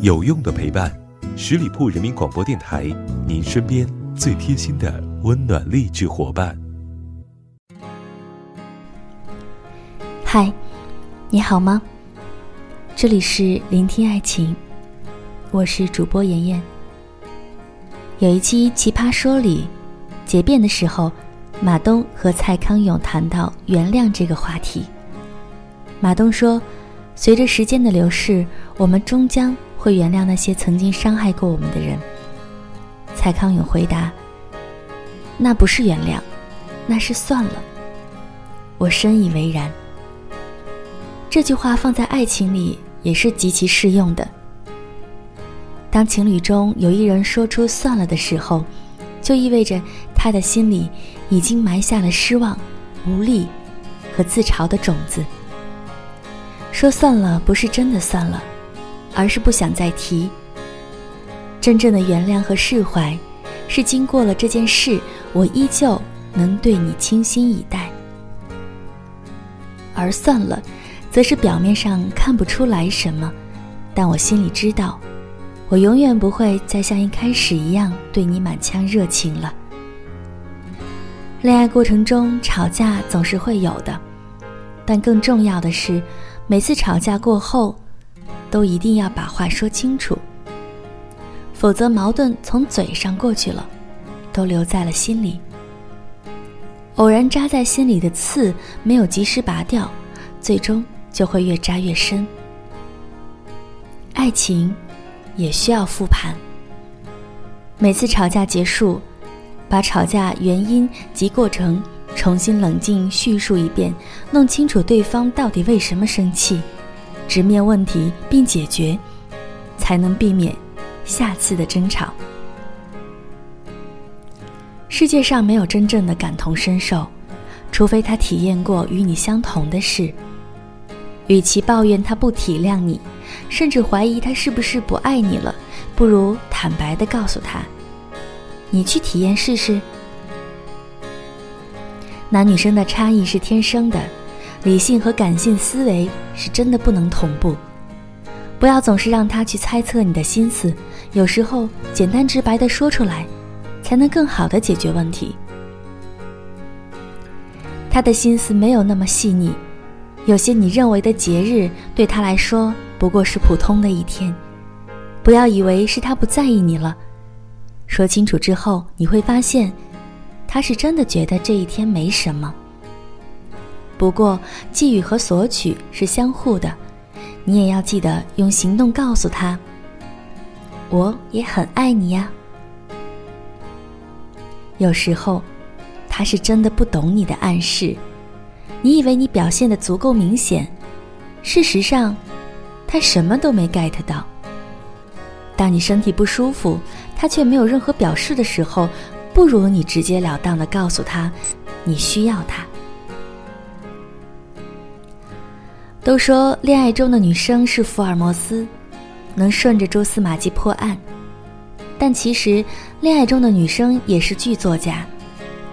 有用的陪伴，十里铺人民广播电台，您身边最贴心的温暖励志伙伴。嗨，你好吗？这里是聆听爱情，我是主播妍妍。有一期《奇葩说》里，结辩的时候，马东和蔡康永谈到原谅这个话题。马东说：“随着时间的流逝，我们终将会原谅那些曾经伤害过我们的人。”蔡康永回答：“那不是原谅，那是算了。”我深以为然。这句话放在爱情里也是极其适用的。当情侣中有一人说出“算了”的时候，就意味着他的心里已经埋下了失望、无力和自嘲的种子。说算了，不是真的算了，而是不想再提。真正的原谅和释怀，是经过了这件事，我依旧能对你倾心以待。而算了，则是表面上看不出来什么，但我心里知道。我永远不会再像一开始一样对你满腔热情了。恋爱过程中吵架总是会有的，但更重要的是，每次吵架过后，都一定要把话说清楚，否则矛盾从嘴上过去了，都留在了心里。偶然扎在心里的刺没有及时拔掉，最终就会越扎越深。爱情。也需要复盘。每次吵架结束，把吵架原因及过程重新冷静叙述一遍，弄清楚对方到底为什么生气，直面问题并解决，才能避免下次的争吵。世界上没有真正的感同身受，除非他体验过与你相同的事。与其抱怨他不体谅你。甚至怀疑他是不是不爱你了，不如坦白的告诉他：“你去体验试试。”男女生的差异是天生的，理性和感性思维是真的不能同步。不要总是让他去猜测你的心思，有时候简单直白的说出来，才能更好的解决问题。他的心思没有那么细腻，有些你认为的节日对他来说。不过是普通的一天，不要以为是他不在意你了。说清楚之后，你会发现，他是真的觉得这一天没什么。不过，寄予和索取是相互的，你也要记得用行动告诉他，我也很爱你呀。有时候，他是真的不懂你的暗示，你以为你表现的足够明显，事实上。他什么都没 get 到。当你身体不舒服，他却没有任何表示的时候，不如你直截了当的告诉他，你需要他。都说恋爱中的女生是福尔摩斯，能顺着蛛丝马迹破案，但其实恋爱中的女生也是剧作家，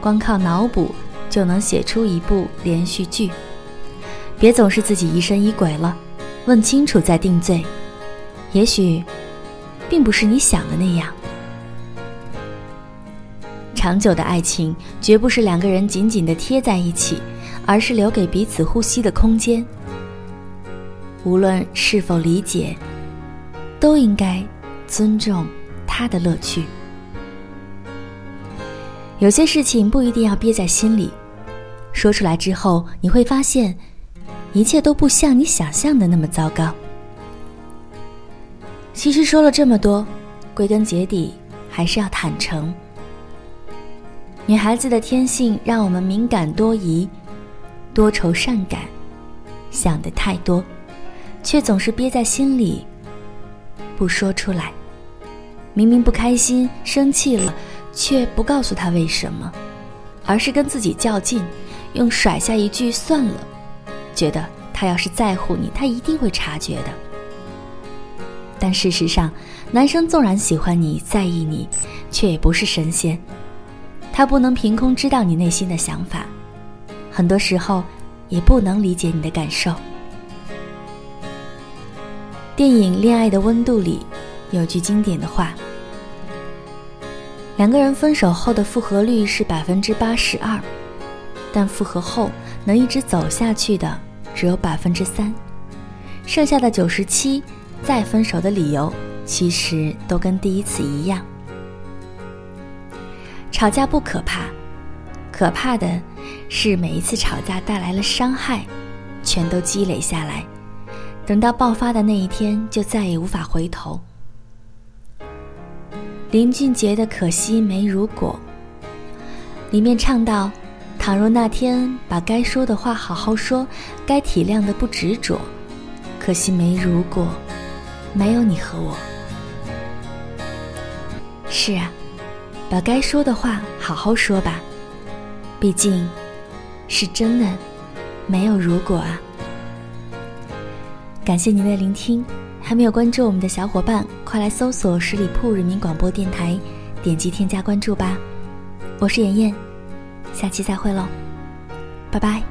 光靠脑补就能写出一部连续剧。别总是自己疑神疑鬼了。问清楚再定罪，也许并不是你想的那样。长久的爱情绝不是两个人紧紧的贴在一起，而是留给彼此呼吸的空间。无论是否理解，都应该尊重他的乐趣。有些事情不一定要憋在心里，说出来之后，你会发现。一切都不像你想象的那么糟糕。其实说了这么多，归根结底还是要坦诚。女孩子的天性让我们敏感多疑、多愁善感，想的太多，却总是憋在心里不说出来。明明不开心、生气了，却不告诉他为什么，而是跟自己较劲，用甩下一句“算了”。觉得他要是在乎你，他一定会察觉的。但事实上，男生纵然喜欢你在意你，却也不是神仙，他不能凭空知道你内心的想法，很多时候也不能理解你的感受。电影《恋爱的温度》里有句经典的话：两个人分手后的复合率是百分之八十二，但复合后能一直走下去的只有百分之三，剩下的九十七，再分手的理由其实都跟第一次一样。吵架不可怕，可怕的是每一次吵架带来了伤害，全都积累下来。等到爆发的那一天，就再也无法回头。林俊杰的《可惜没如果》里面唱到：“倘若那天把该说的话好好说，该体谅的不执着，可惜没如果，没有你和我。”是啊，把该说的话好好说吧，毕竟，是真的，没有如果啊。感谢您的聆听，还没有关注我们的小伙伴，快来搜索十里铺人民广播电台，点击添加关注吧。我是妍妍，下期再会喽，拜拜。